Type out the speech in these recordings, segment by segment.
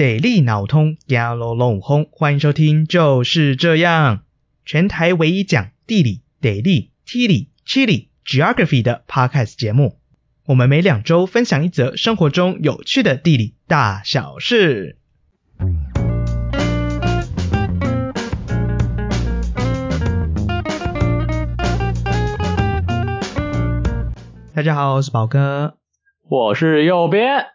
地理脑通，压啰啰轰！欢迎收听，就是这样，全台唯一讲地理、地理、地理、地理、geography 的 podcast 节目。我们每两周分享一则生活中有趣的地理大小事。大家好，我是宝哥，我是右边。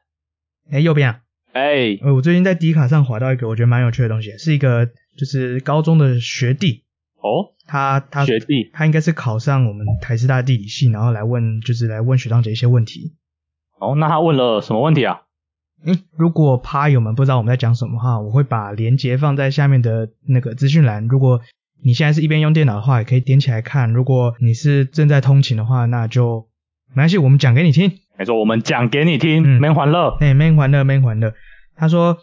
哎，右边啊。哎，我最近在迪卡上滑到一个我觉得蛮有趣的东西，是一个就是高中的学弟哦，他他学弟，他应该是考上我们台师大地理系，然后来问就是来问学长姐一些问题。哦，那他问了什么问题啊？嗯，如果趴友们不知道我们在讲什么话，我会把连接放在下面的那个资讯栏。如果你现在是一边用电脑的话，也可以点起来看；如果你是正在通勤的话，那就没关系，我们讲给你听。没错，我们讲给你听，没还乐，哎，没还乐，没还乐。他说：“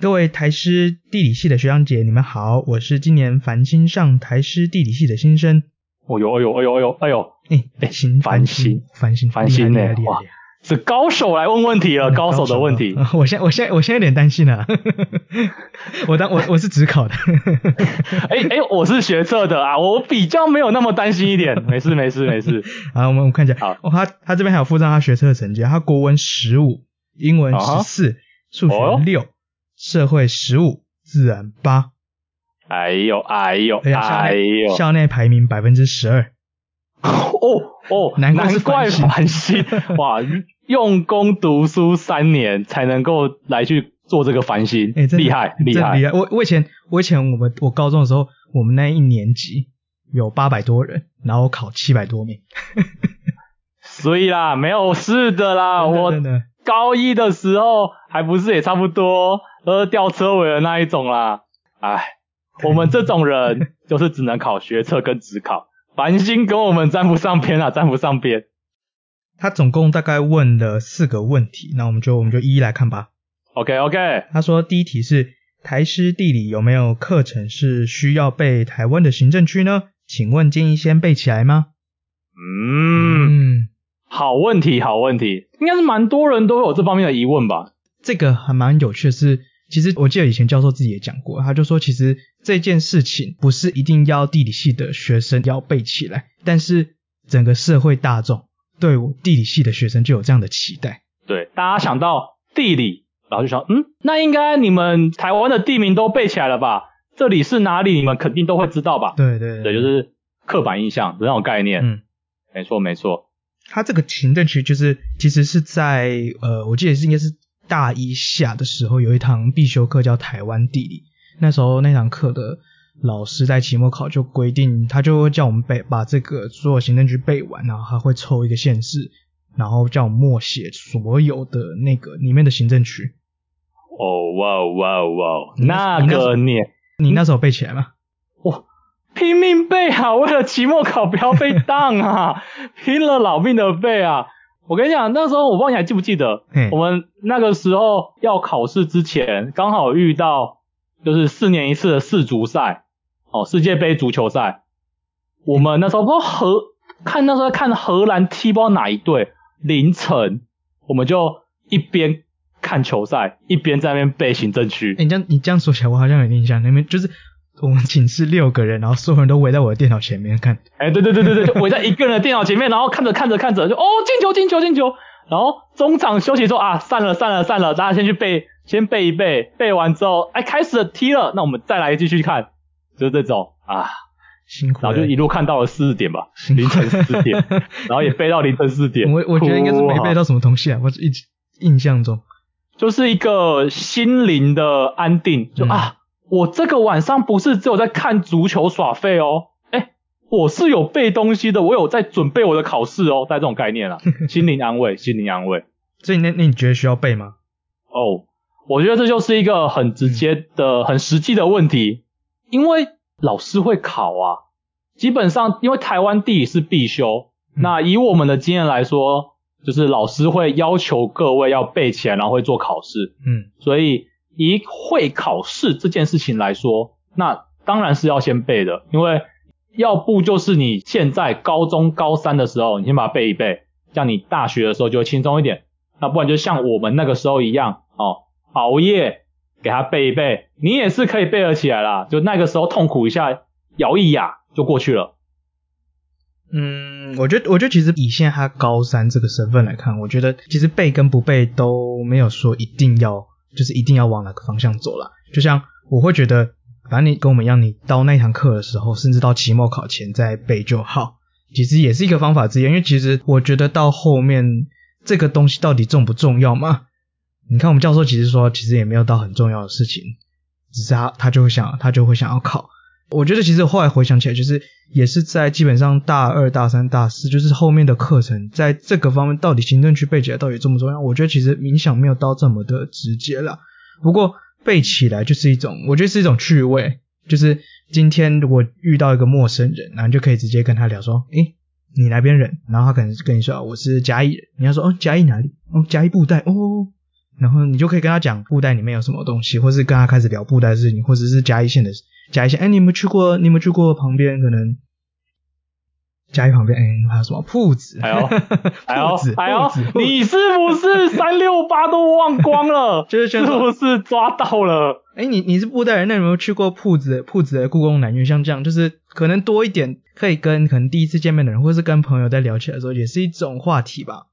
各位台师地理系的学长姐，你们好，我是今年繁星上台师地理系的新生。哦呦，哎呦，哎呦，哎呦，哎呦，哎繁星繁星，繁星，繁星呢？哇，是高手来问问题了，高手的问题。我现，我现，我现在有点担心 了。我当我我是只考的。哎哎，我是学测的啊，我比较没有那么担心一点。没事，没事，没事。啊，我们我们看一下。好，他他这边还有附上他学测的成绩，他国文十五，英文十四。”数学六、哦，社会十五，自然八。哎呦哎呦哎呦！校内排名百分之十二。哦哦，难怪是繁星哇！用功读书三年才能够来去做这个繁星，哎，厉害厉害厉害！我我以前我以前我们我高中的时候，我们那一年级有八百多人，然后考七百多名。所以啦，没有事的啦，我。高一的时候还不是也差不多，都是吊车尾的那一种啦。哎，我们这种人 就是只能考学测跟职考，繁星跟我们沾不上边啊，沾不上边。他总共大概问了四个问题，那我们就我们就一一来看吧。OK OK。他说第一题是台师地理有没有课程是需要背台湾的行政区呢？请问建议先背起来吗？嗯。嗯好问题，好问题，应该是蛮多人都有这方面的疑问吧？这个还蛮有趣的是，其实我记得以前教授自己也讲过，他就说其实这件事情不是一定要地理系的学生要背起来，但是整个社会大众对我地理系的学生就有这样的期待。对，大家想到地理，然后就想，嗯，那应该你们台湾的地名都背起来了吧？这里是哪里？你们肯定都会知道吧？对对对，对，就是刻板印象的那种概念。嗯，没错没错。它这个行政区就是，其实是在呃，我记得是应该是大一下的时候有一堂必修课叫台湾地理。那时候那堂课的老师在期末考就规定，他就会叫我们背把这个所有行政区背完，然后还会抽一个县市，然后叫我们默写所有的那个里面的行政区。哦哇哇哇！那个你你那时候背起来吗？哇！拼命背啊，为了期末考不要被当啊，拼了老命的背啊！我跟你讲，那时候我不知道你还记不记得，我们那个时候要考试之前，刚好遇到就是四年一次的世足赛，哦，世界杯足球赛。我们那时候不知道荷看那时候看荷兰踢不知道哪一队，凌晨我们就一边看球赛一边在那边背行政区。欸，你这样你这样说起来，我好像有印象，那边就是。我们寝室六个人，然后所有人都围在我的电脑前面看。哎，对对对对对，就围在一个人的电脑前面，然后看着看着看着，就哦进球进球进球。然后中场休息之后啊，散了散了散了，大家先去背，先背一背，背完之后，哎，开始了踢了，那我们再来继续看，就是这种啊，辛苦。然后就一路看到了四点吧，凌晨四点，然后也背到凌晨四点。我我觉得应该是没背到什么东西啊，我一直印象中就是一个心灵的安定，就啊。嗯我这个晚上不是只有在看足球耍废哦，诶，我是有背东西的，我有在准备我的考试哦，带这种概念啊，心灵安慰，心灵安慰。所以那那你觉得需要背吗？哦，我觉得这就是一个很直接的、嗯、很实际的问题，因为老师会考啊，基本上因为台湾地理是必修，嗯、那以我们的经验来说，就是老师会要求各位要背起来，然后会做考试，嗯，所以。以会考试这件事情来说，那当然是要先背的，因为要不就是你现在高中高三的时候，你先把它背一背，这样你大学的时候就会轻松一点。那不然就像我们那个时候一样，哦，熬夜给他背一背，你也是可以背得起来啦。就那个时候痛苦一下，咬一牙就过去了。嗯，我觉得，我觉得其实以现在他高三这个身份来看，我觉得其实背跟不背都没有说一定要，就是一定要往哪个方向走啦。就像我会觉得，反正你跟我们一样，你到那堂课的时候，甚至到期末考前再背就好，其实也是一个方法之一。因为其实我觉得到后面这个东西到底重不重要嘛？你看我们教授其实说，其实也没有到很重要的事情，只是他他就会想，他就会想要考。我觉得其实后来回想起来，就是也是在基本上大二、大三、大四，就是后面的课程，在这个方面到底行政区背起来到底重不重要？我觉得其实影响没有到这么的直接啦。不过背起来就是一种，我觉得是一种趣味。就是今天如果遇到一个陌生人，然后就可以直接跟他聊说：“诶，你哪边人？”然后他可能跟你说：“我是嘉义人。”你要说：“哦，嘉义哪里？哦，嘉义布袋哦。”然后你就可以跟他讲布袋里面有什么东西，或是跟他开始聊布袋的事情，或者是嘉义县的嘉义县。哎，你有没有去过？你有没有去过旁边？可能嘉义旁边，哎，还有什么铺子？还有，铺子，还有，你是不是 三六八都忘光了？就是是不是抓到了？哎，你你是布袋人，那有没有去过铺子？铺子的故宫南院，像这样，就是可能多一点，可以跟可能第一次见面的人，或是跟朋友在聊起来的时候，也是一种话题吧。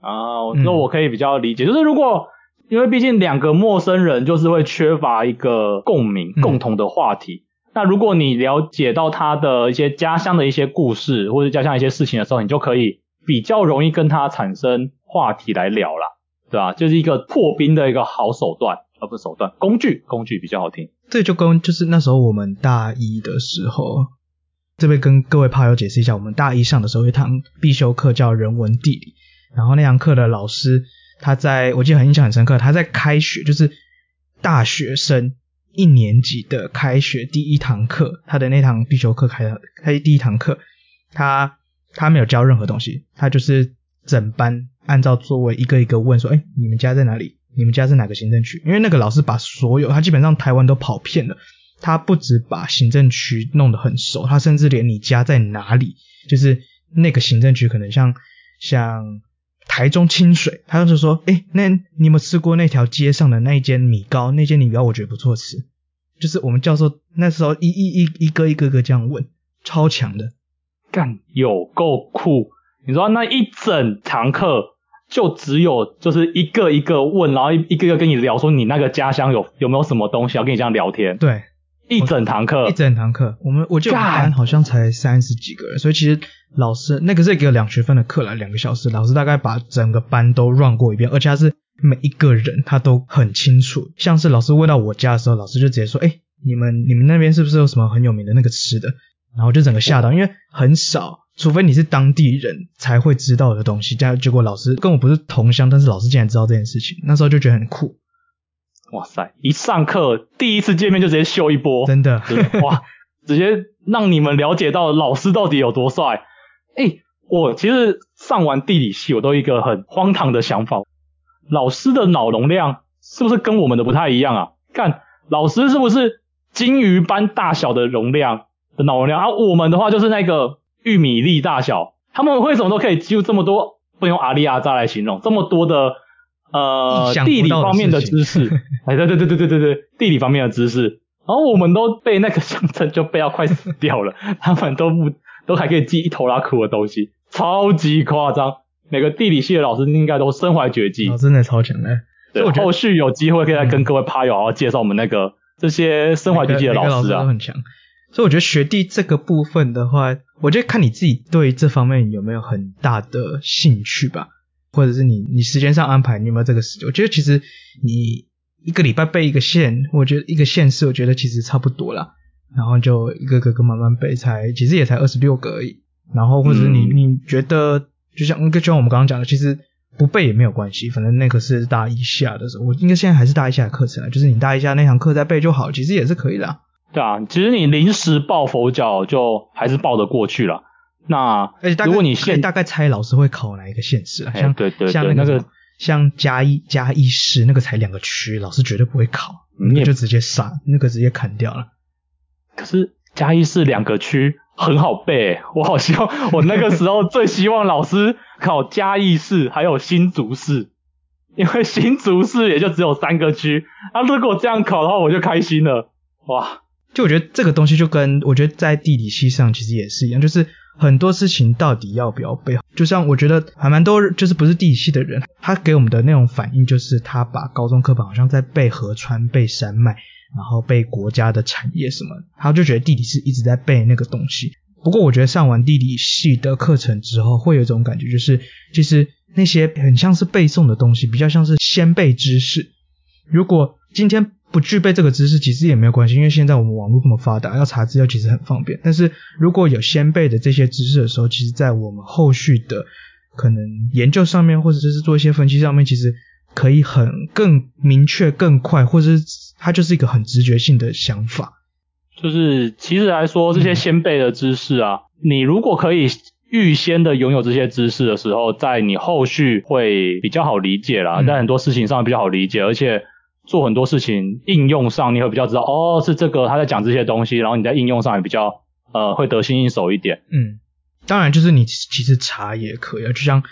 啊，那我可以比较理解，嗯、就是如果因为毕竟两个陌生人就是会缺乏一个共鸣、共同的话题。那如果你了解到他的一些家乡的一些故事，或者家乡一些事情的时候，你就可以比较容易跟他产生话题来聊了，对吧？就是一个破冰的一个好手段，而不是手段，工具，工具比较好听。这就跟就是那时候我们大一的时候，这边跟各位炮友解释一下，我们大一上的时候有一堂必修课叫人文地理。然后那堂课的老师，他在我记得很印象很深刻，他在开学就是大学生一年级的开学第一堂课，他的那堂必修课开的，开第一堂课，他他没有教任何东西，他就是整班按照座位一个一个问说，哎，你们家在哪里？你们家是哪个行政区？因为那个老师把所有他基本上台湾都跑遍了，他不止把行政区弄得很熟，他甚至连你家在哪里，就是那个行政区可能像像。台中清水，他就说：“哎、欸，那你有没有吃过那条街上的那一间米糕？那间米糕我觉得不错吃。”就是我们教授那时候一一一一个一个个这样问，超强的，干有够酷！你说那一整堂课就只有就是一个一个问，然后一一个一个跟你聊说你那个家乡有有没有什么东西要跟你这样聊天？对。一整堂课，一整堂课，我们我记得班好像才三十几个人，所以其实老师那个是给了两学分的课了，两个小时，老师大概把整个班都 run 过一遍，而且他是每一个人他都很清楚。像是老师问到我家的时候，老师就直接说：“哎，你们你们那边是不是有什么很有名的那个吃的？”然后就整个吓到，因为很少，除非你是当地人才会知道的东西。但结果老师跟我不是同乡，但是老师竟然知道这件事情，那时候就觉得很酷。哇塞！一上课第一次见面就直接秀一波，真的，哇！直接让你们了解到老师到底有多帅。哎、欸，我其实上完地理系，我都有一个很荒唐的想法：老师的脑容量是不是跟我们的不太一样啊？看老师是不是金鱼般大小的容量的脑容量，而、啊、我们的话就是那个玉米粒大小。他们为什么都可以记住这么多？不用阿里阿扎来形容这么多的。呃，地理方面的知识，哎，对对对对对对对，地理方面的知识，然后我们都背那个乡镇就背到快死掉了，他们都不都还可以记一头拉苦的东西，超级夸张。每个地理系的老师应该都身怀绝技，哦，真的超强的。对，后续有机会可以再跟各位趴友好好介绍我们那个这些身怀绝技的老师啊，很强。所以我觉得学弟这个部分的话，我觉得看你自己对这方面有没有很大的兴趣吧。或者是你你时间上安排，你有没有这个时间？我觉得其实你一个礼拜背一个县，我觉得一个县市，我觉得其实差不多啦。然后就一个个个慢慢背，才其实也才二十六个而已。然后或者是你、嗯、你觉得，就像就像我们刚刚讲的，其实不背也没有关系，反正那个是大一下的时候，我应该现在还是大一下的课程啊，就是你大一下那堂课再背就好，其实也是可以的。对啊，其实你临时抱佛脚就还是抱得过去了。那，如果你现大概猜老师会考哪一个县市啊？像对对对，像那个像嘉义嘉义市那个才两个区，老师绝对不会考，你就直接杀那个直接砍掉了。可是嘉义市两个区很好背，我好希望我那个时候最希望老师考嘉义市还有新竹市，因为新竹市也就只有三个区，啊，如果这样考的话，我就开心了，哇！就我觉得这个东西就跟我觉得在地理系上其实也是一样，就是很多事情到底要不要背，就像我觉得还蛮多就是不是地理系的人，他给我们的那种反应就是他把高中课本好像在背河川、背山脉，然后背国家的产业什么，他就觉得地理是一直在背那个东西。不过我觉得上完地理系的课程之后，会有一种感觉，就是其实那些很像是背诵的东西，比较像是先背知识。如果今天不具备这个知识，其实也没有关系，因为现在我们网络这么发达，要查资料其实很方便。但是如果有先备的这些知识的时候，其实在我们后续的可能研究上面，或者就是做一些分析上面，其实可以很更明确、更快，或者是它就是一个很直觉性的想法。就是其实来说，这些先备的知识啊，嗯、你如果可以预先的拥有这些知识的时候，在你后续会比较好理解啦，嗯、在很多事情上比较好理解，而且做很多事情应用上你会比较知道，哦，是这个他在讲这些东西，然后你在应用上也比较呃会得心应手一点。嗯，当然就是你其实查也可以啊，就像。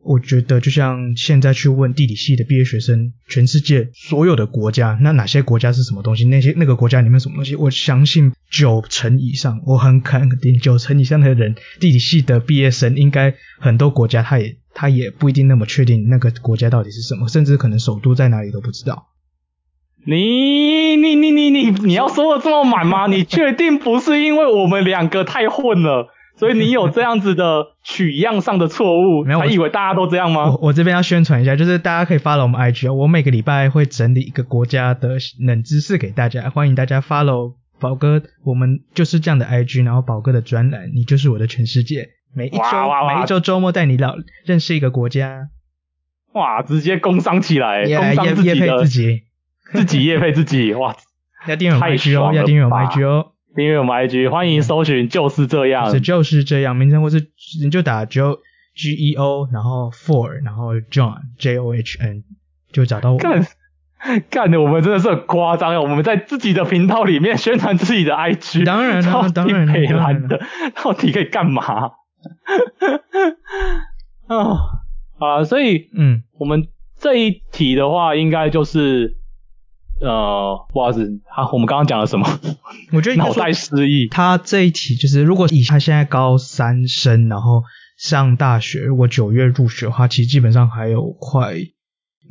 我觉得就像现在去问地理系的毕业学生，全世界所有的国家，那哪些国家是什么东西？那些那个国家里面什么东西？我相信九成以上，我很肯定九成以上的人，地理系的毕业生应该很多国家他也他也不一定那么确定那个国家到底是什么，甚至可能首都在哪里都不知道。你你你你你你要说的这么满吗？你确定不是因为我们两个太混了？所以你有这样子的取样上的错误，没有，还以为大家都这样吗？我我这边要宣传一下，就是大家可以 follow 我们 IG 哦，我每个礼拜会整理一个国家的冷知识给大家，欢迎大家 follow 宝哥，我们就是这样的 IG，然后宝哥的专栏，你就是我的全世界，每一周每一周周末带你老认识一个国家，哇，直接工商起来，业业业配自己，自己业配自己，哇，要订阅我们 IG 哦，要订阅我们 IG 哦。订阅我们 IG，欢迎搜寻就是这样，是就是这样名称，或是你就打 Geo G E O，然后 For，然后 John J O H N，就找到我。干干的，我们真的是很夸张呀！我们在自己的频道里面宣传自己的 IG，当然了，当然了，到底可以干嘛？啊啊，所以嗯，我们这一题的话，应该就是。呃，不好意思，他我们刚刚讲了什么？我觉得脑袋失忆。他这一题就是，如果以他现在高三生，然后上大学，如果九月入学的话，其实基本上还有快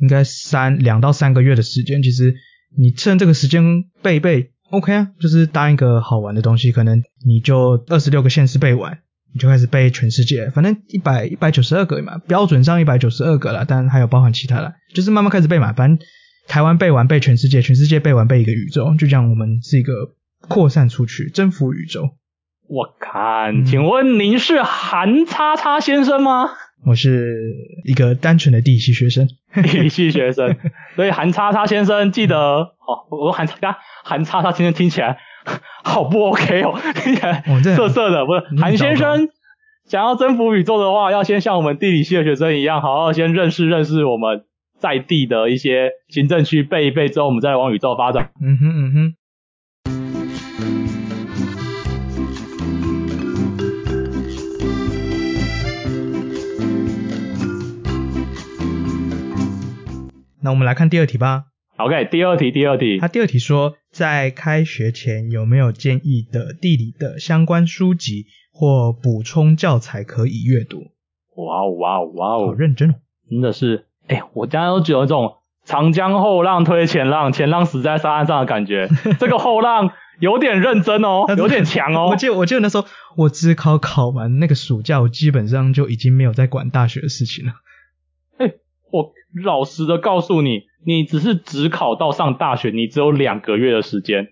应该三两到三个月的时间。其实你趁这个时间背一背，OK 啊，就是当一个好玩的东西。可能你就二十六个县市背完，你就开始背全世界，反正一百一百九十二个嘛，标准上一百九十二个了，但还有包含其他的，就是慢慢开始背嘛，反正。台湾背完背全世界，全世界背完背一个宇宙，就这样，我们是一个扩散出去，征服宇宙。我看，请问您是韩叉叉先生吗？我是一个单纯的地理系学生，地理系学生。所以韩叉叉先生记得哦，我韩叉韩叉叉先生听起来 好不 OK 哦，听起来涩涩的。不是韩先生想要征服宇宙的话，要先像我们地理系的学生一样，好好先认识认识我们。在地的一些行政区背一背之后，我们再往宇宙发展。嗯哼嗯哼。那我们来看第二题吧。OK，第二题，第二题。他第二题说，在开学前有没有建议的地理的相关书籍或补充教材可以阅读？哇哦哇哦哇哦，好认真哦，真的是。哎、欸，我刚刚都觉得这种长江后浪推前浪，前浪死在沙滩上的感觉。这个后浪有点认真哦，有点强哦。我记得我记得那时候我只考考完那个暑假，我基本上就已经没有在管大学的事情了。哎、欸，我老实的告诉你，你只是只考到上大学，你只有两个月的时间。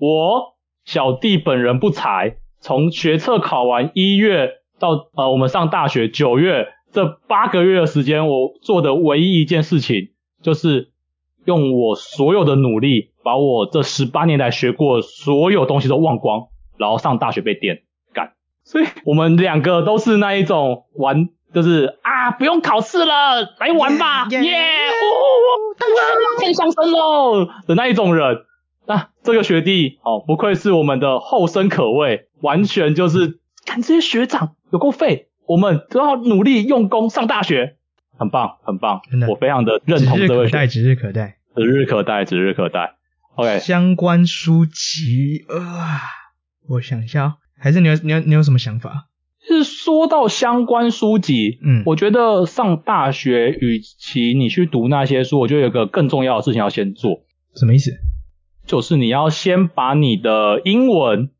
我小弟本人不才，从学测考完一月到呃我们上大学九月。这八个月的时间，我做的唯一一件事情，就是用我所有的努力，把我这十八年来学过的所有东西都忘光，然后上大学被电干。所以我们两个都是那一种玩，就是啊，不用考试了，来玩吧，耶！哦，天上升喽的那一种人。那、啊、这个学弟哦，不愧是我们的后生可畏，完全就是看这些学长有够废。我们都要努力用功上大学，很棒，很棒，真的，我非常的认同这位。指日可待，指日可待，指日可待，指日可待。OK，相关书籍啊，我想一下哦，还是你有你有你有什么想法？是说到相关书籍，嗯，我觉得上大学与其你去读那些书，我觉得有个更重要的事情要先做。什么意思？就是你要先把你的英文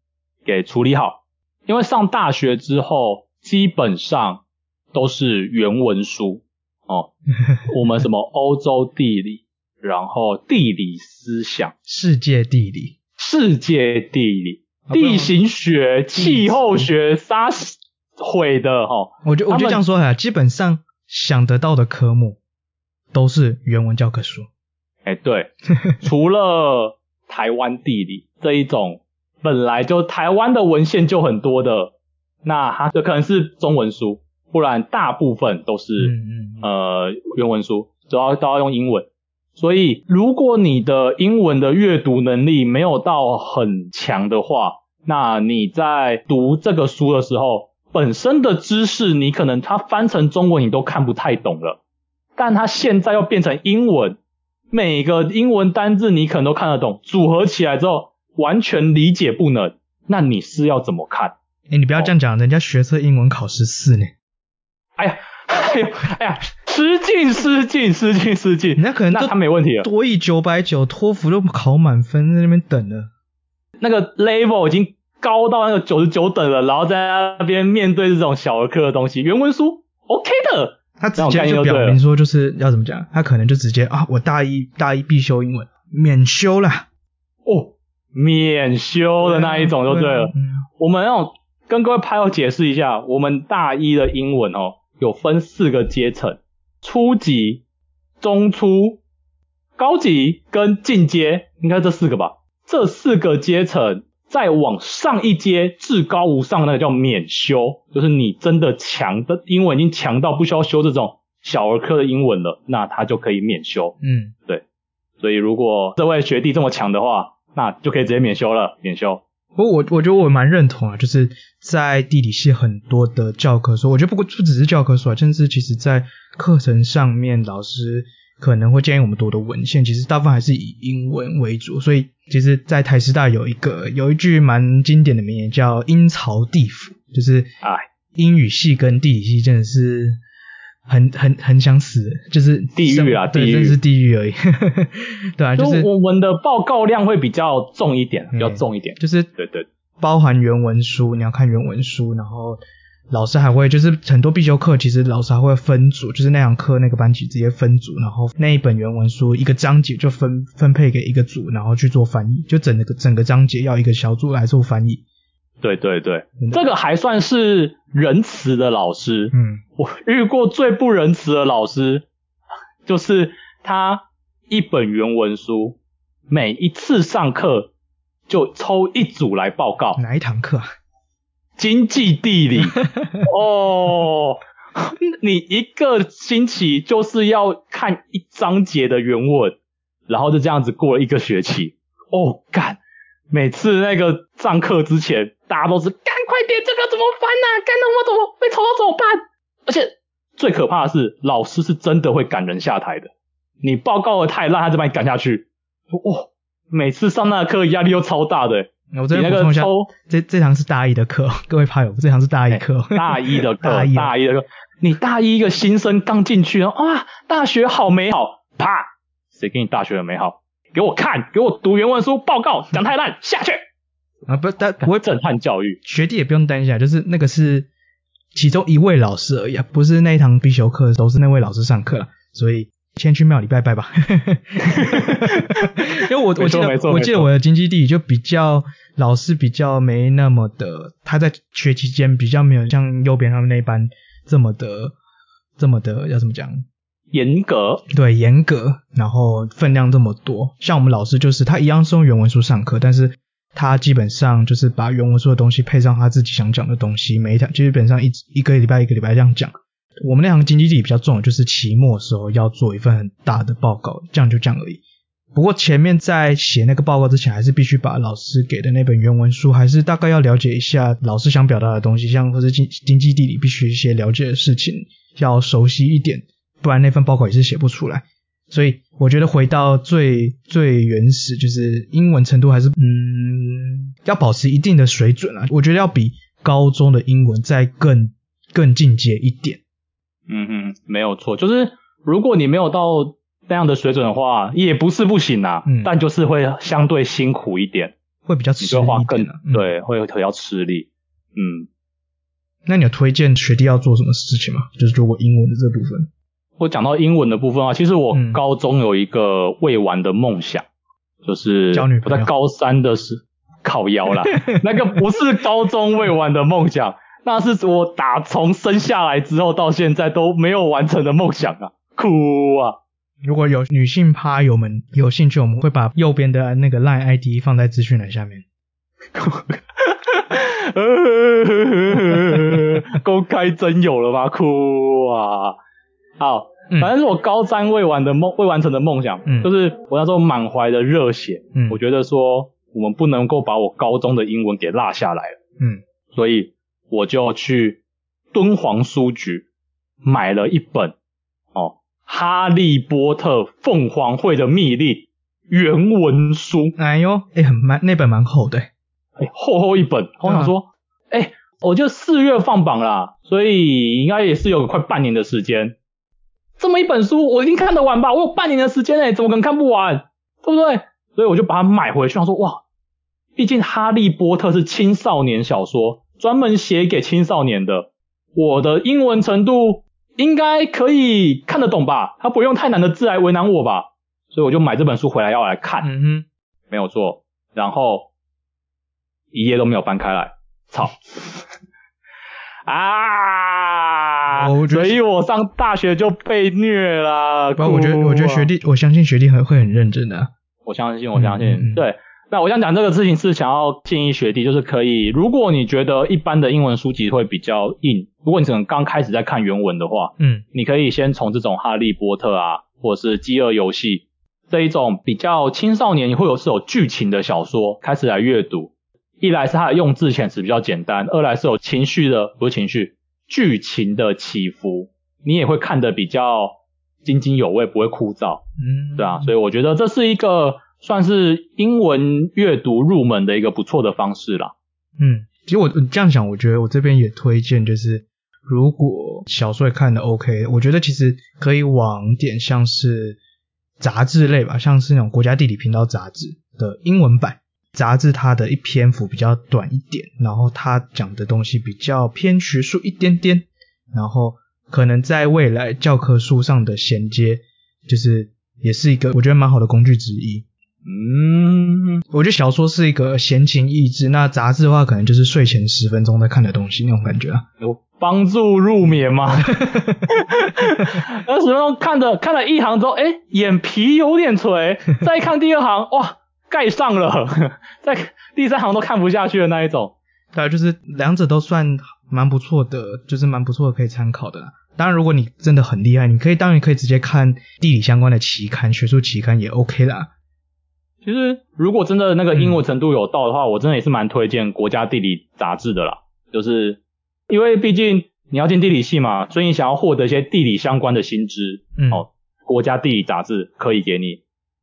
给处理好，因为上大学之后基本上都是原文书哦。我们什么欧洲地理，然后地理思想、世界地理、世界地理、地形学、气候学，啥毁的哈。我就我就这样说哈，基本上想得到的科目都是原文教科书。哎，对，除了台湾地理这一种本来就台湾的文献就很多的，那它就可能是中文书，不然大部分都是嗯嗯呃原文书，主要都要用英文。所以如果你的英文的阅读能力没有到很强的话，那你在读这个书的时候，本身的知识你可能它翻成中文你都看不太懂了，但它现在又变成英文。每个英文单字你可能都看得懂，组合起来之后完全理解不能，那你是要怎么看？哎、欸，你不要这样讲，哦、人家学测英文考十四呢。哎呀，哎呀，哎呀，失敬失敬失敬失敬，人家可能那他没问题了。多益九百九，托福都考满分，在那边等了。那个 level 已经高到那个九十九等了，然后在那边面对这种小儿科的东西，原文书 OK 的。他直接就表明说，就是要怎么讲？他可能就直接啊，我大一大一必修英文免修啦哦，免修的那一种就对了。嗯、我们要跟各位拍友解释一下，我们大一的英文哦，有分四个阶层：初级、中初、高级跟进阶，应该这四个吧？这四个阶层。再往上一阶，至高无上的那个叫免修，就是你真的强的英文已经强到不需要修这种小儿科的英文了，那他就可以免修。嗯，对。所以如果这位学弟这么强的话，那就可以直接免修了，免修。不过我我觉得我蛮认同啊，就是在地理系很多的教科书，我觉得不过不只是教科书啊，甚至其实在课程上面老师。可能会建议我们读的文献，其实大部分还是以英文为主。所以，其实，在台师大有一个有一句蛮经典的名言，叫“阴曹地府”，就是啊，英语系跟地理系真的是很很很想死，就是地狱啊，对，地狱，真是地狱而已。对啊，就是我们的报告量会比较重一点，比较重一点，就是对对，包含原文书，你要看原文书，然后。老师还会就是很多必修课，其实老师还会分组，就是那堂课那个班级直接分组，然后那一本原文书一个章节就分分配给一个组，然后去做翻译，就整个整个章节要一个小组来做翻译。对对对，这个还算是仁慈的老师。嗯，我遇过最不仁慈的老师，就是他一本原文书，每一次上课就抽一组来报告。哪一堂课啊？经济地理 哦，你一个星期就是要看一章节的原文，然后就这样子过了一个学期。哦，干！每次那个上课之前，大家都是干快点，这个怎么翻啊？干那我怎么被抽到怎么办？而且最可怕的是，老师是真的会赶人下台的。你报告的太烂，他就把你赶下去。哦，每次上那个课压力又超大的。我这边补充一下，这这堂是大一的课，各位怕友，这堂是大一课，大一的 课，大一大一的课。你大一一个新生刚进去啊，大学好美好，啪，谁给你大学的美好？给我看，给我读原文书，报告讲太烂，下去。啊，不，但不会震撼教育，学弟也不用担心啊，就是那个是其中一位老师而已，不是那一堂必修课都是那位老师上课，所以。先去庙里拜拜吧，因为我我记得我记得我的经济地理就比较老师比较没那么的，他在学期间比较没有像右边他们那一班这么的这么的要怎么讲严格，对，严格，然后分量这么多，像我们老师就是他一样是用原文书上课，但是他基本上就是把原文书的东西配上他自己想讲的东西，每一堂基本上一一个礼拜一个礼拜这样讲。我们那堂经济地理比较重，就是期末时候要做一份很大的报告，这样就这样而已。不过前面在写那个报告之前，还是必须把老师给的那本原文书，还是大概要了解一下老师想表达的东西，像或是经经济地理必须一些了解的事情，要熟悉一点，不然那份报告也是写不出来。所以我觉得回到最最原始，就是英文程度还是嗯，要保持一定的水准啊。我觉得要比高中的英文再更更进阶一点。嗯哼，没有错，就是如果你没有到那样的水准的话，也不是不行啊，嗯，但就是会相对辛苦一点，会比较吃力，花更、嗯、对，会比较吃力。嗯，那你有推荐学弟要做什么事情吗？就是如果英文的这部分。我讲到英文的部分啊，其实我高中有一个未完的梦想，嗯、就是我在高三的时靠腰啦，那个不是高中未完的梦想，那是我打从生下来之后到现在都没有完成的梦想啊，哭啊！如果有女性趴友们有兴趣，我们会把右边的那个 LINE ID 放在资讯栏下面。公开真有了吗？哭啊！好。反正是我高三未完的梦，未完成的梦想，嗯，就是我那时候满怀的热血，嗯，我觉得说我们不能够把我高中的英文给落下来了，嗯，所以我就去敦煌书局买了一本哦《哈利波特凤凰会的秘令》原文书，哎呦，哎、欸，很蛮那本蛮厚的，哎、欸，厚厚一本，我想说，哎、欸，我就四月放榜啦，所以应该也是有快半年的时间。这么一本书，我一定看得完吧？我有半年的时间诶，怎么可能看不完？对不对？所以我就把它买回去，想说哇，毕竟《哈利波特》是青少年小说，专门写给青少年的，我的英文程度应该可以看得懂吧？他不用太难的字来为难我吧？所以我就买这本书回来要来看。嗯哼，没有错。然后一页都没有翻开来，操！啊！所以我上大学就被虐了。不，我觉得，我觉得学弟，我相信学弟很会很认真的啊。我相信，我相信。对，那我想讲这个事情是想要建议学弟，就是可以，如果你觉得一般的英文书籍会比较硬，如果你可能刚开始在看原文的话，嗯，你可以先从这种《哈利波特》啊，或者是《饥饿游戏》这一种比较青少年会有是有剧情的小说开始来阅读。一来是它的用字遣词比较简单，二来是有情绪的，不是情绪，剧情的起伏，你也会看得比较津津有味，不会枯燥，嗯，对啊，所以我觉得这是一个算是英文阅读入门的一个不错的方式啦。嗯，其实我这样想，我觉得我这边也推荐，就是如果小说也看的 OK，我觉得其实可以往点像是杂志类吧，像是那种国家地理频道杂志的英文版。杂志它的一篇幅比较短一点，然后它讲的东西比较偏学术一点点，然后可能在未来教科书上的衔接，就是也是一个我觉得蛮好的工具之一。嗯，我觉得小说是一个闲情逸致，那杂志的话可能就是睡前十分钟在看的东西那种感觉啊。有帮助入眠吗？二十分钟看的看了一行之后，诶，眼皮有点垂，再看第二行，哇！盖上了，在第三行都看不下去的那一种。对，就是两者都算蛮不错的，就是蛮不错的可以参考的啦。当然，如果你真的很厉害，你可以当然可以直接看地理相关的期刊、学术期刊也 OK 啦。其实，如果真的那个英文程度有到的话，嗯、我真的也是蛮推荐《国家地理》杂志的啦。就是因为毕竟你要进地理系嘛，所以你想要获得一些地理相关的新知，嗯，哦，《国家地理》杂志可以给你。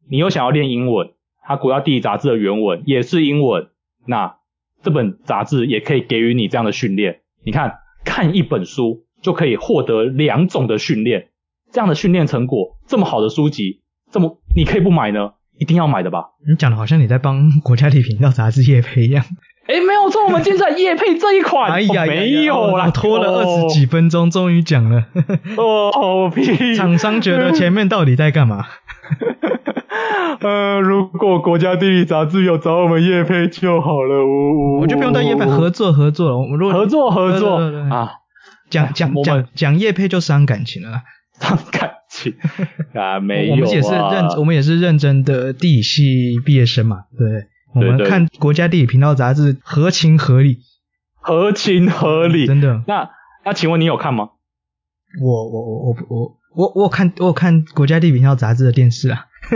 你又想要练英文。它国家地理杂志的原文也是英文，那这本杂志也可以给予你这样的训练。你看，看一本书就可以获得两种的训练，这样的训练成果，这么好的书籍，这么你可以不买呢？一定要买的吧？你讲的好像你在帮国家地理频道杂志业培一样。哎，没我们今天在夜配这一款。哎呀，哦、没有啦，拖了二十几分钟，终于讲了。哦屁！厂商觉得前面到底在干嘛？呃，如果国家地理杂志有找我们叶配就好了，我我就不用当业配，合作合作了。我们如果合作合作啊，讲讲讲讲叶配就伤感情了，伤感情 啊，没有啊。我们也是认，我们也是认真的地理系毕业生嘛，对，对，我们看国家地理频道杂志合情合理，合情合理，真的。那那请问你有看吗？我我我我我我我有看我看国家地理频道杂志的电视啊。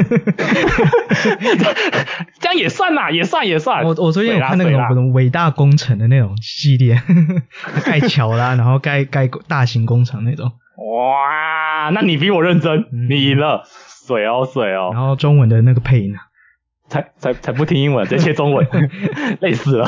这样也算呐，也算也算。我我最近有看那个什么伟大工程的那种系列，盖桥啦，然后盖盖大型工程那种。哇，那你比我认真，嗯、你赢了，水哦水哦。然后中文的那个配音呢？才才才不听英文，直接中文，累死了。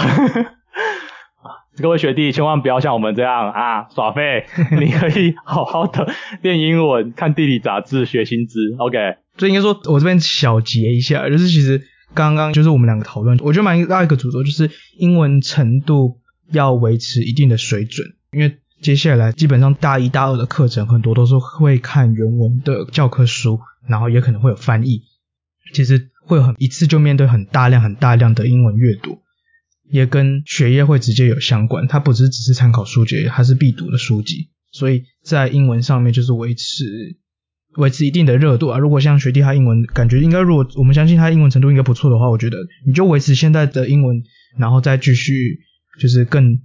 各位学弟，千万不要像我们这样啊耍废，你可以好好的练英文，看地理杂志，学新知。OK，所以应该说，我这边小结一下，就是其实刚刚就是我们两个讨论，我觉得蛮大一个主轴，就是英文程度要维持一定的水准，因为接下来基本上大一、大二的课程很多都是会看原文的教科书，然后也可能会有翻译，其实会很一次就面对很大量、很大量的英文阅读。也跟学业会直接有相关，它不是只是参考书籍，它是必读的书籍，所以在英文上面就是维持维持一定的热度啊。如果像学弟他英文感觉应该，如果我们相信他英文程度应该不错的话，我觉得你就维持现在的英文，然后再继续就是更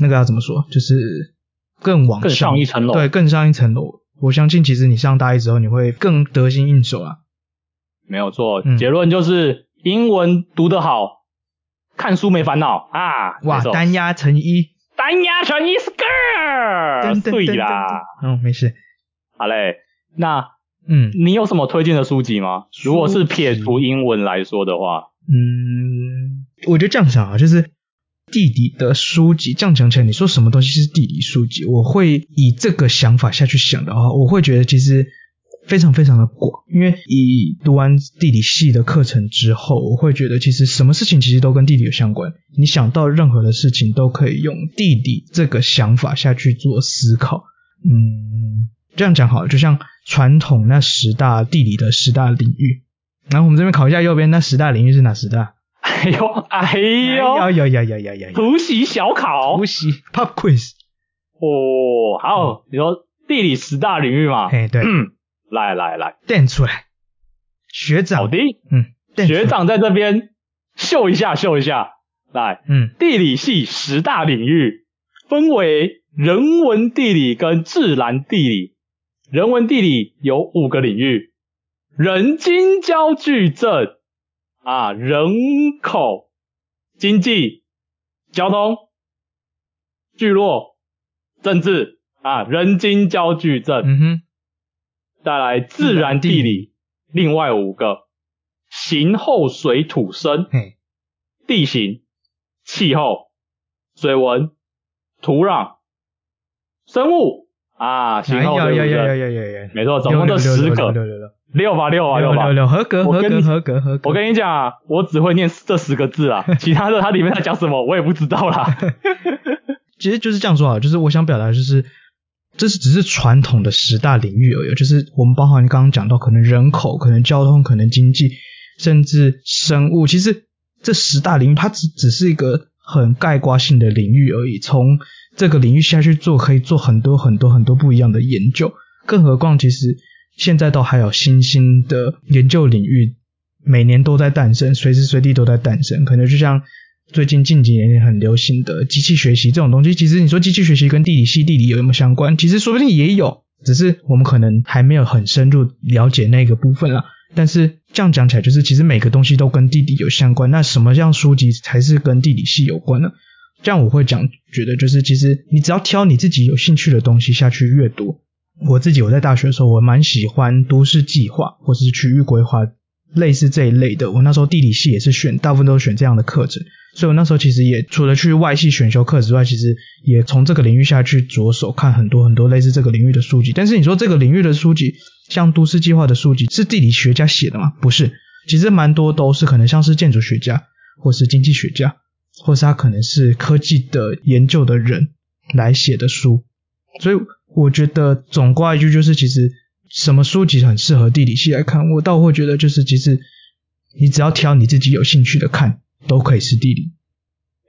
那个要怎么说，就是更往上，更上一层楼，对，更上一层楼。我相信其实你上大一之后你会更得心应手啊。没有错，结论就是英文读得好。看书没烦恼啊！哇，单压成一，单压成一，skr，对啦。嗯，没事。好嘞，那嗯，你有什么推荐的书籍吗？如果是撇除英文来说的话，嗯，我觉得这样想啊，就是地理的书籍，这样讲起来，你说什么东西是地理书籍？我会以这个想法下去想的话，我会觉得其实。非常非常的广，因为以读完地理系的课程之后，我会觉得其实什么事情其实都跟地理有相关。你想到任何的事情都可以用地理这个想法下去做思考。嗯，这样讲好了，就像传统那十大地理的十大领域。然后我们这边考一下右边那十大领域是哪十大？哎呦哎呦，哎呦呀呀呀呀！突袭小考，突袭 Pop Quiz。哦，好，你说地理十大领域嘛？哎，对。来来来，垫出来，学长。好的，嗯，学长在这边秀一下，秀一下。来，嗯，地理系十大领域分为人文地理跟自然地理。人文地理有五个领域：人经交矩阵啊，人口、经济、交通、聚落、政治啊，人经交矩阵。嗯哼。带来自然地理，另外五个：形后水土生，地形、气候、水文、土壤、生物啊，形候水土生，没错，总共这十个，六吧六吧六吧，合格合格合格合格。我跟你讲啊，我只会念这十个字啊，其他的它里面在讲什么我也不知道啦。其实就是这样说啊，就是我想表达就是。这是只是传统的十大领域而已，就是我们包含刚刚讲到，可能人口、可能交通、可能经济，甚至生物。其实这十大领域它只只是一个很概括性的领域而已。从这个领域下去做，可以做很多很多很多不一样的研究。更何况，其实现在都还有新兴的研究领域，每年都在诞生，随时随地都在诞生。可能就像。最近近几年很流行的机器学习这种东西，其实你说机器学习跟地理系地理有没有相关？其实说不定也有，只是我们可能还没有很深入了解那个部分啦。但是这样讲起来，就是其实每个东西都跟地理有相关。那什么样书籍才是跟地理系有关呢？这样我会讲，觉得就是其实你只要挑你自己有兴趣的东西下去阅读。我自己我在大学的时候，我蛮喜欢都市计划或者是区域规划。类似这一类的，我那时候地理系也是选，大部分都选这样的课程，所以我那时候其实也除了去外系选修课之外，其实也从这个领域下去着手看很多很多类似这个领域的书籍。但是你说这个领域的书籍，像都市计划的书籍，是地理学家写的吗？不是，其实蛮多都是可能像是建筑学家，或是经济学家，或是他可能是科技的研究的人来写的书。所以我觉得总括一句就是，其实。什么书籍很适合地理系来看？我倒会觉得，就是其实你只要挑你自己有兴趣的看，都可以是地理。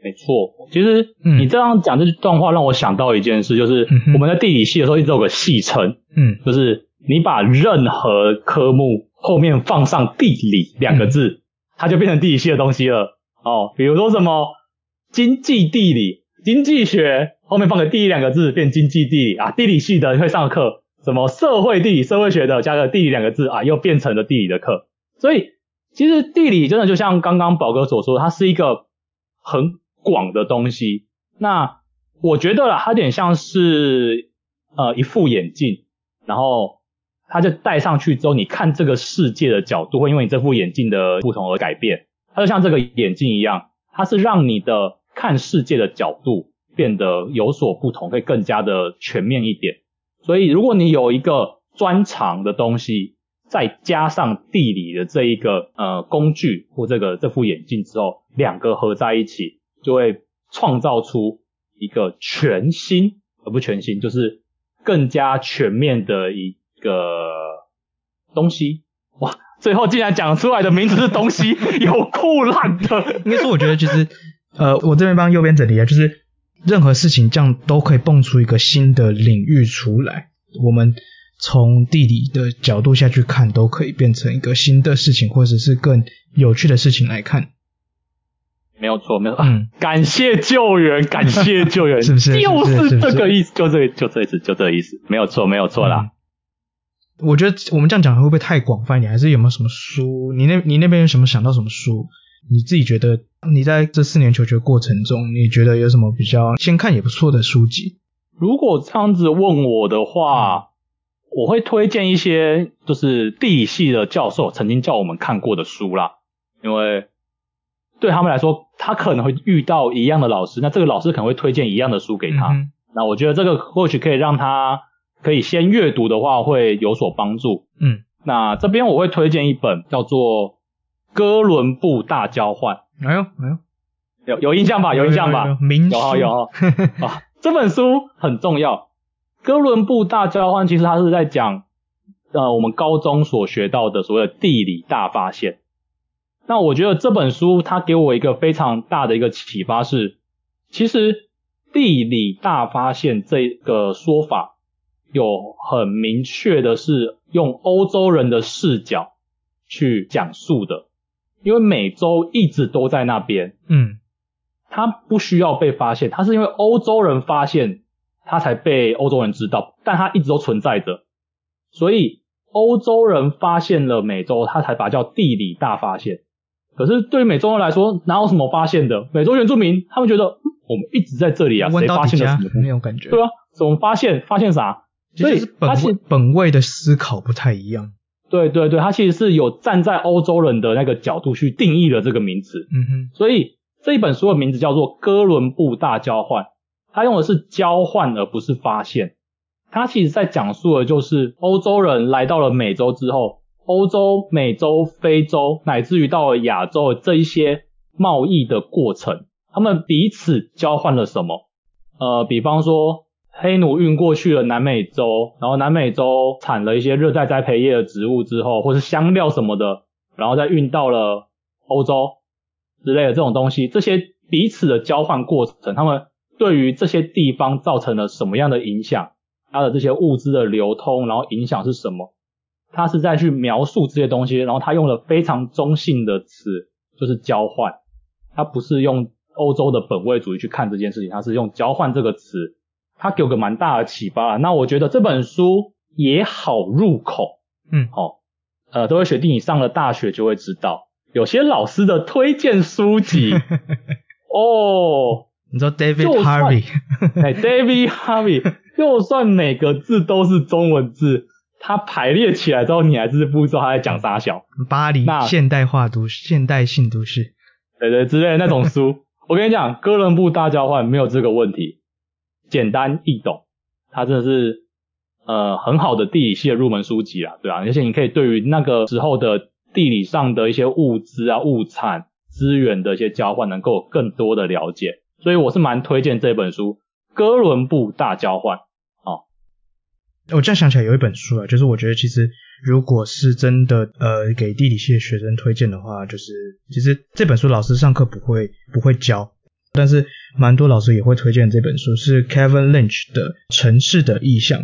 没错，其实你这样讲这段话让我想到一件事，就是我们在地理系的时候一直有个戏称，嗯，就是你把任何科目后面放上“地理”两个字，它就变成地理系的东西了。哦，比如说什么经济地理、经济学后面放个“地理”两个字，变经济地理啊，地理系的会上课。什么社会地理、社会学的加个地理两个字啊，又变成了地理的课。所以其实地理真的就像刚刚宝哥所说，它是一个很广的东西。那我觉得啦，它有点像是呃一副眼镜。然后它就戴上去之后，你看这个世界的角度会因为你这副眼镜的不同而改变。它就像这个眼镜一样，它是让你的看世界的角度变得有所不同，会更加的全面一点。所以如果你有一个专长的东西，再加上地理的这一个呃工具或这个这副眼镜之后，两个合在一起，就会创造出一个全新，而不全新，就是更加全面的一个东西。哇，最后竟然讲出来的名字是东西，有酷烂的。应该说，我觉得其实呃，我这边帮右边整理啊，就是任何事情这样都可以蹦出一个新的领域出来。我们。从地理的角度下去看，都可以变成一个新的事情，或者是更有趣的事情来看。没有错，没有错。嗯，感谢救援，感谢救援，是不是？就是这个意思，就这，就这意思，就这意思。没有错，没有错啦。嗯，我觉得我们这样讲会不会太广泛？一点还是有没有什么书？你那，你那边有什么想到什么书？你自己觉得你在这四年求学过程中，你觉得有什么比较先看也不错的书籍？如果这样子问我的话。嗯我会推荐一些就是地理系的教授曾经叫我们看过的书啦，因为对他们来说，他可能会遇到一样的老师，那这个老师可能会推荐一样的书给他。嗯、那我觉得这个或许可以让他可以先阅读的话，会有所帮助。嗯，那这边我会推荐一本叫做《哥伦布大交换》。哎呦哎呦，有有印象吧？有印象吧？有有有 啊，这本书很重要。哥伦布大交换其实它是在讲，呃，我们高中所学到的所谓的地理大发现。那我觉得这本书它给我一个非常大的一个启发是，其实地理大发现这个说法有很明确的是用欧洲人的视角去讲述的，因为美洲一直都在那边，嗯，它不需要被发现，它是因为欧洲人发现。它才被欧洲人知道，但它一直都存在着，所以欧洲人发现了美洲，他才把它叫地理大发现。可是对于美洲人来说，哪有什么发现的？美洲原住民他们觉得我们一直在这里啊，谁发现了什么？没有感觉。对啊，怎么发现？发现啥？所以本位本位的思考不太一样。对对对，他其实是有站在欧洲人的那个角度去定义了这个名词。嗯哼。所以这一本书的名字叫做《哥伦布大交换》。他用的是交换，而不是发现。他其实在讲述的就是欧洲人来到了美洲之后，欧洲、美洲、非洲，乃至于到了亚洲的这一些贸易的过程，他们彼此交换了什么？呃，比方说黑奴运过去了南美洲，然后南美洲产了一些热带栽培业的植物之后，或是香料什么的，然后再运到了欧洲之类的这种东西，这些彼此的交换过程，他们。对于这些地方造成了什么样的影响？它的这些物资的流通，然后影响是什么？他是在去描述这些东西，然后他用了非常中性的词，就是交换。他不是用欧洲的本位主义去看这件事情，他是用交换这个词，他给我个蛮大的启发。那我觉得这本书也好入口，嗯，好、哦，呃，各位学弟你上了大学就会知道，有些老师的推荐书籍，哦。你知道 David Harvey？哎，David Harvey，就算每个字都是中文字，他排列起来之后，你还是不知道他在讲啥小。巴黎现代化都市，现代性都市，对对之类的那种书。我跟你讲，哥伦布大交换没有这个问题，简单易懂，它真的是呃很好的地理系的入门书籍啊，对啊，而且你可以对于那个时候的地理上的一些物资啊、物产资源的一些交换，能够有更多的了解。所以我是蛮推荐这本书《哥伦布大交换》哦。我这样想起来有一本书啊，就是我觉得其实如果是真的呃给地理系的学生推荐的话，就是其实这本书老师上课不会不会教，但是蛮多老师也会推荐这本书，是 Kevin Lynch 的《城市的意象》，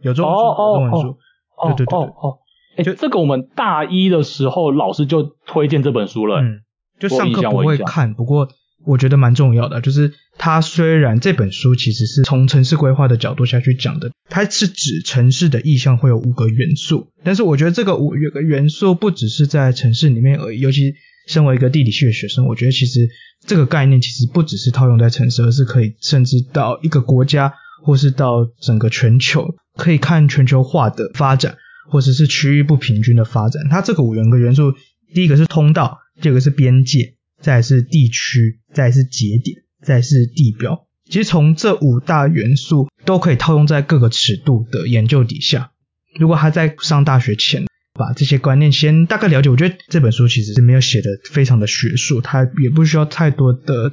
有中文书，有中文书，对对对对。哦哦，哎，就这个我们大一的时候老师就推荐这本书了，嗯，就上课不会看，不过。我觉得蛮重要的，就是它虽然这本书其实是从城市规划的角度下去讲的，它是指城市的意象会有五个元素，但是我觉得这个五个元素不只是在城市里面而已，尤其身为一个地理系的学生，我觉得其实这个概念其实不只是套用在城市，而是可以甚至到一个国家或是到整个全球可以看全球化的发展，或者是区域不平均的发展。它这个五元个元素，第一个是通道，第二个是边界，再是地区，再是节点，再是地标。其实从这五大元素都可以套用在各个尺度的研究底下。如果他在上大学前把这些观念先大概了解，我觉得这本书其实是没有写的非常的学术，它也不需要太多的。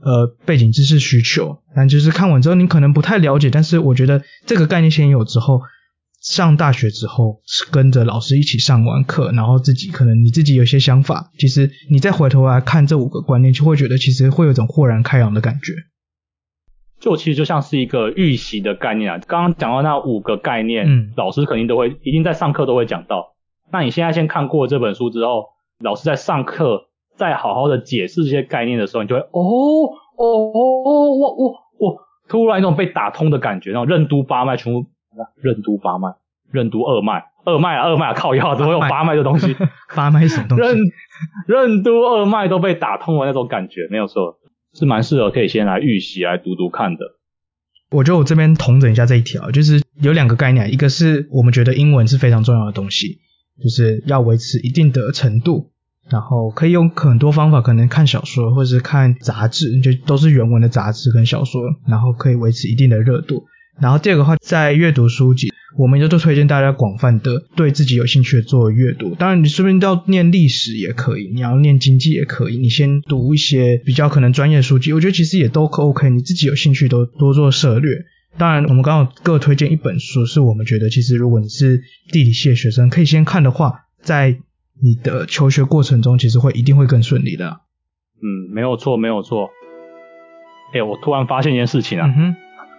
呃，背景知识需求，但就是看完之后你可能不太了解，但是我觉得这个概念先有之后，上大学之后是跟着老师一起上完课，然后自己可能你自己有些想法，其实你再回头来看这五个观念，就会觉得其实会有一种豁然开朗的感觉。就其实就像是一个预习的概念啊，刚刚讲到那五个概念，嗯，老师肯定都会，一定在上课都会讲到。那你现在先看过这本书之后，老师在上课。再好好的解释这些概念的时候，你就会哦哦哦，我我我突然一种被打通的感觉，那种任督八脉全部，任督八脉，任督二脉，二脉啊二脉啊靠腰，怎么有八脉的东西？八脉是什么东西？任任督二脉都被打通了那种感觉，没有错，是蛮适合可以先来预习来读读看的。我觉得我这边统整一下这一条，就是有两个概念，一个是我们觉得英文是非常重要的东西，就是要维持一定的程度。然后可以用很多方法，可能看小说或者是看杂志，就都是原文的杂志跟小说，然后可以维持一定的热度。然后第二个话，在阅读书籍，我们就都推荐大家广泛的对自己有兴趣的做阅读。当然，你顺便要念历史也可以，你要念经济也可以，你先读一些比较可能专业书籍，我觉得其实也都 OK。你自己有兴趣都多做涉略。当然，我们刚好各推荐一本书，是我们觉得其实如果你是地理系的学生，可以先看的话，在。你的求学过程中，其实会一定会更顺利的。嗯，没有错，没有错。哎，我突然发现一件事情啊，嗯哼，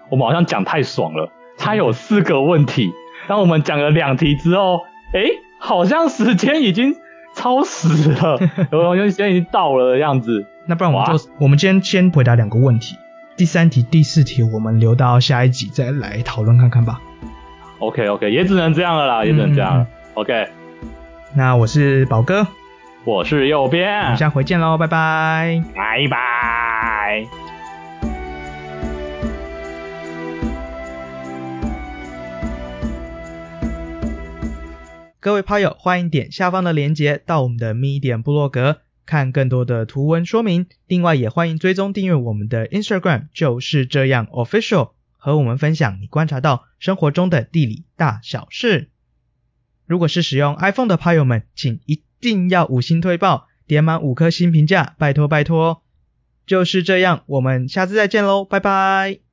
我们好像讲太爽了。它有四个问题，当我们讲了两题之后，哎，好像时间已经超时了，好像时间已经到了的样子。那不然我们就，我们今天先回答两个问题，第三题、第四题我们留到下一集再来讨论看看吧。OK，OK，也只能这样了啦，也只能这样了。OK。那我是宝哥，我是右边，我们下回见喽，拜拜，拜拜。各位炮友，欢迎点下方的链接到我们的 Medium 部落格，看更多的图文说明。另外，也欢迎追踪订阅我们的 Instagram，就是这样 Official，和我们分享你观察到生活中的地理大小事。如果是使用 iPhone 的朋友们，请一定要五星推爆，点满五颗星评价，拜托拜托！就是这样，我们下次再见喽，拜拜。